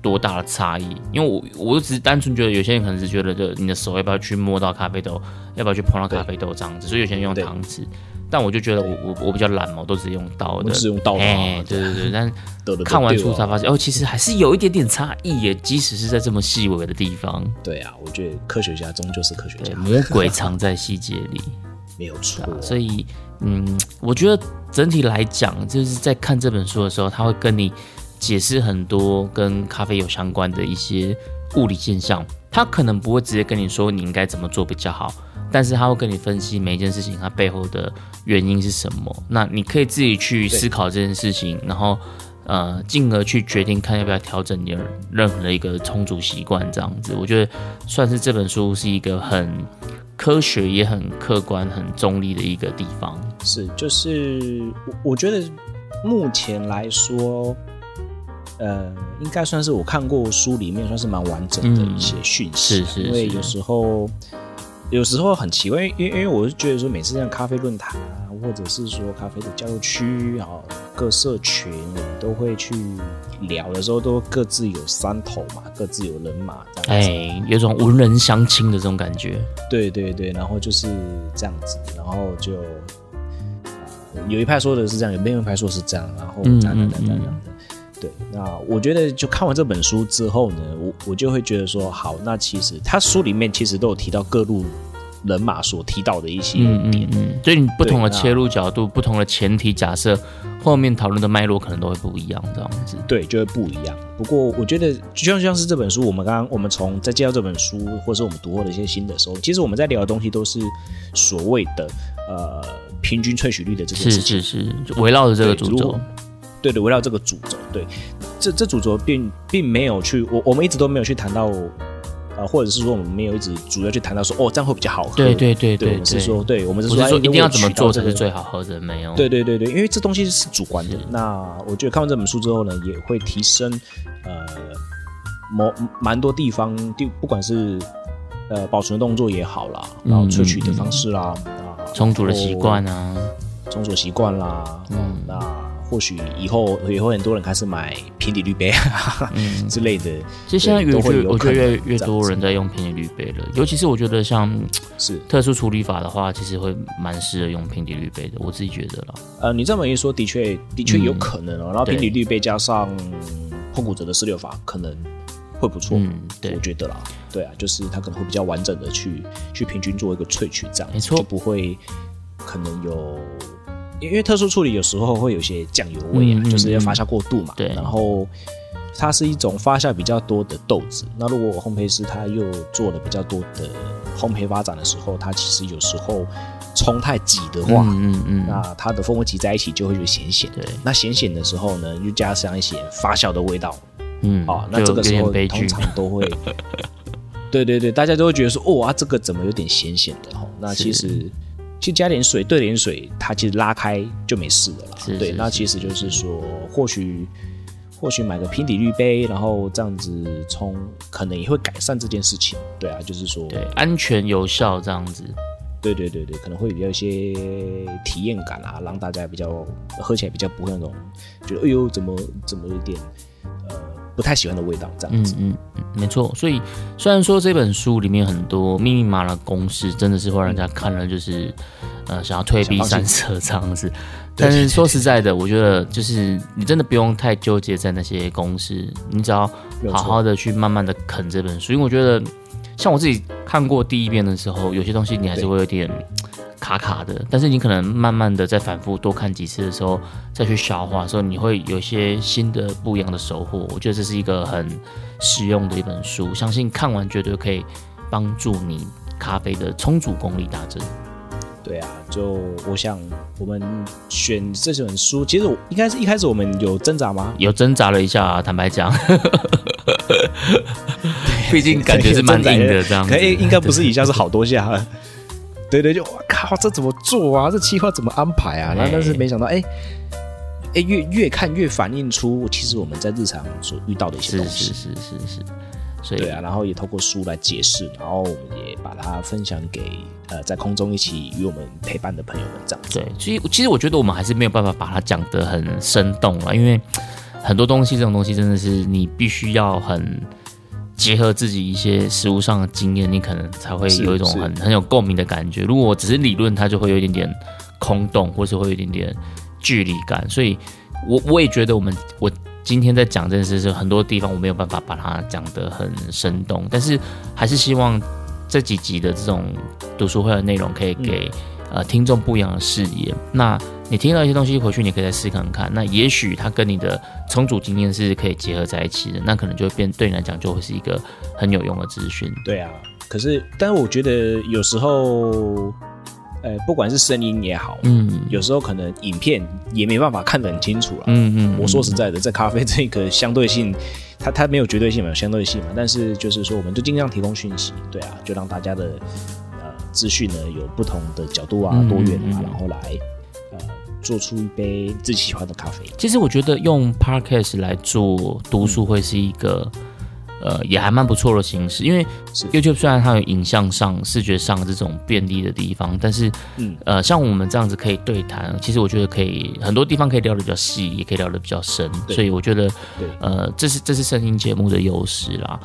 多大的差异？因为我我只是单纯觉得，有些人可能是觉得，就你的手要不要去摸到咖啡豆，要不要去碰到咖啡豆这样子，所以有些人用汤匙。但我就觉得，我我我比较懒嘛，我都是用刀的，是用刀的。对对对，但 看完书才发现，哦，其实还是有一点点差异耶，即使是在这么细微的地方。对啊，我觉得科学家终究是科学家，魔鬼藏在细节里，没有错。所以，嗯，我觉得整体来讲，就是在看这本书的时候，他会跟你。解释很多跟咖啡有相关的一些物理现象，他可能不会直接跟你说你应该怎么做比较好，但是他会跟你分析每一件事情它背后的原因是什么。那你可以自己去思考这件事情，然后呃，进而去决定看要不要调整你任何的一个充足习惯。这样子，我觉得算是这本书是一个很科学也很客观、很中立的一个地方。是，就是我我觉得目前来说。呃，应该算是我看过书里面算是蛮完整的一些讯息，是是。因为有时候，有时候很奇怪，因为因为我是觉得说，每次像咖啡论坛啊，或者是说咖啡的交流区啊，各社群我们都会去聊的时候，都各自有山头嘛，各自有人马这样子，哎，有种文人相亲的这种感觉。对对对，然后就是这样子，然后就有一派说的是这样，有另一派说是这样，然后。对，那我觉得就看完这本书之后呢，我我就会觉得说，好，那其实他书里面其实都有提到各路人马所提到的一些点，嗯，所以你不同的切入角度、不同的前提假设，后面讨论的脉络可能都会不一样，这样子，对，就会不一样。不过我觉得就像像是这本书，我们刚刚我们从在介绍这本书，或者是我们读后的一些新的时候，其实我们在聊的东西都是所谓的呃平均萃取率的这个事情，是是是，围绕着这个主轴。对的，围绕这个主轴，对，这这主轴并并没有去，我我们一直都没有去谈到，呃，或者是说我们没有一直主要去谈到说，哦，这样会比较好喝。对对对对，是说，对我们是说一定要怎么做才是最好喝的？没有。对对对对，因为这东西是主观的。那我觉得看完这本书之后呢，也会提升，呃，某蛮多地方，就不管是呃保存的动作也好啦，然后萃取的方式啦，啊，充足的习惯啊，充足习惯啦，嗯，那。或许以后也会很多人开始买平底滤杯啊 之类的。其实现在越越我觉得越越多人在用平底滤杯了，尤其是我觉得像是特殊处理法的话，其实会蛮适合用平底滤杯的。我自己觉得啦。呃，你这么一说，的确的确有可能哦。然后平底滤杯加上碰骨折的四六法，可能会不错。嗯，对，我觉得啦，对啊，就是它可能会比较完整的去去平均做一个萃取，这样没错，就不会可能有。因为特殊处理有时候会有些酱油味啊，就是要发酵过度嘛。对。然后它是一种发酵比较多的豆子。那如果烘焙师他又做了比较多的烘焙发展的时候，它其实有时候冲太挤的话，嗯嗯，那它的风味挤在一起就会有咸咸。对。那咸咸的时候呢，又加上一些发酵的味道，嗯，哦，那这个时候通常都会，对对对，大家都会觉得说，哦啊，这个怎么有点咸咸的哦？那其实，其实加点水兑点水，它其实拉开就没事了啦。对，那其实就是说，或许或许买个平底滤杯，然后这样子冲，可能也会改善这件事情。对啊，就是说，对，安全有效这样子。对对对对，可能会比较一些体验感啊，让大家比较喝起来比较不会那种觉得哎呦怎么怎么有点呃不太喜欢的味道这样子。嗯嗯嗯，没错。所以虽然说这本书里面很多密密麻麻的公式，真的是会让人家看了就是呃想要退避三舍这样子，但是说实在的，我觉得就是你真的不用太纠结在那些公式，你只要好好的去慢慢的啃这本书，因为我觉得。像我自己看过第一遍的时候，有些东西你还是会有点卡卡的，但是你可能慢慢的再反复多看几次的时候，再去消化的时候，你会有一些新的不一样的收获。我觉得这是一个很实用的一本书，相信看完绝对可以帮助你咖啡的冲煮功力大增。对啊，就我想我们选这本书，其实我应该是一开始我们有挣扎吗？有挣扎了一下，坦白讲。毕竟感觉是蛮硬的，这样可以应该不是一下，是好多下。对对，就我靠，这怎么做啊？这计划怎么安排啊？然后但是没想到，哎哎，越越看越反映出其实我们在日常所遇到的一些东西，是是是是。所以对啊，然后也透过书来解释，然后我们也把它分享给呃在空中一起与我们陪伴的朋友们，这样。对，其实其实我觉得我们还是没有办法把它讲得很生动了，因为很多东西这种东西真的是你必须要很。结合自己一些实物上的经验，你可能才会有一种很很有共鸣的感觉。如果只是理论，它就会有一点点空洞，或是会有一点点距离感。所以，我我也觉得我们我今天在讲这件事，是很多地方我没有办法把它讲得很生动，但是还是希望这几集的这种读书会的内容可以给呃听众不一样的视野。那你听到一些东西回去，你可以再试看看。那也许它跟你的重组经验是可以结合在一起的，那可能就会变对你来讲就会是一个很有用的资讯。对啊，可是但是我觉得有时候，呃，不管是声音也好，嗯，有时候可能影片也没办法看得很清楚了。嗯嗯，我说实在的，在咖啡这个相对性，它它没有绝对性嘛，有相对性嘛。但是就是说，我们就尽量提供讯息，对啊，就让大家的呃资讯呢有不同的角度啊，多元啊，然后来呃。做出一杯自己喜欢的咖啡。其实我觉得用 podcast 来做读书会是一个，呃，也还蛮不错的形式。因为 YouTube 虽然它有影像上、视觉上这种便利的地方，但是，嗯，呃，像我们这样子可以对谈，其实我觉得可以很多地方可以聊的比较细，也可以聊的比较深。所以我觉得，呃，这是这是声音节目的优势啦，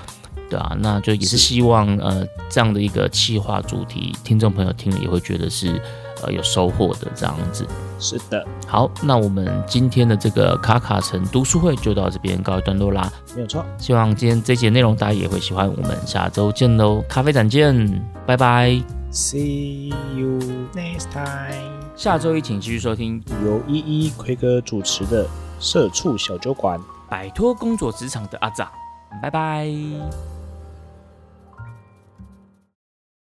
对啊，那就也是希望，呃，这样的一个企划主题，听众朋友听了也会觉得是。呃，有收获的这样子，是的。好，那我们今天的这个卡卡城读书会就到这边告一段落啦。没有错，希望今天这节内容大家也会喜欢。我们下周见喽，咖啡展见，拜拜，See you next time。下周一请继续收听由依依奎哥主持的社畜小酒馆，摆脱工作职场的阿长，拜拜。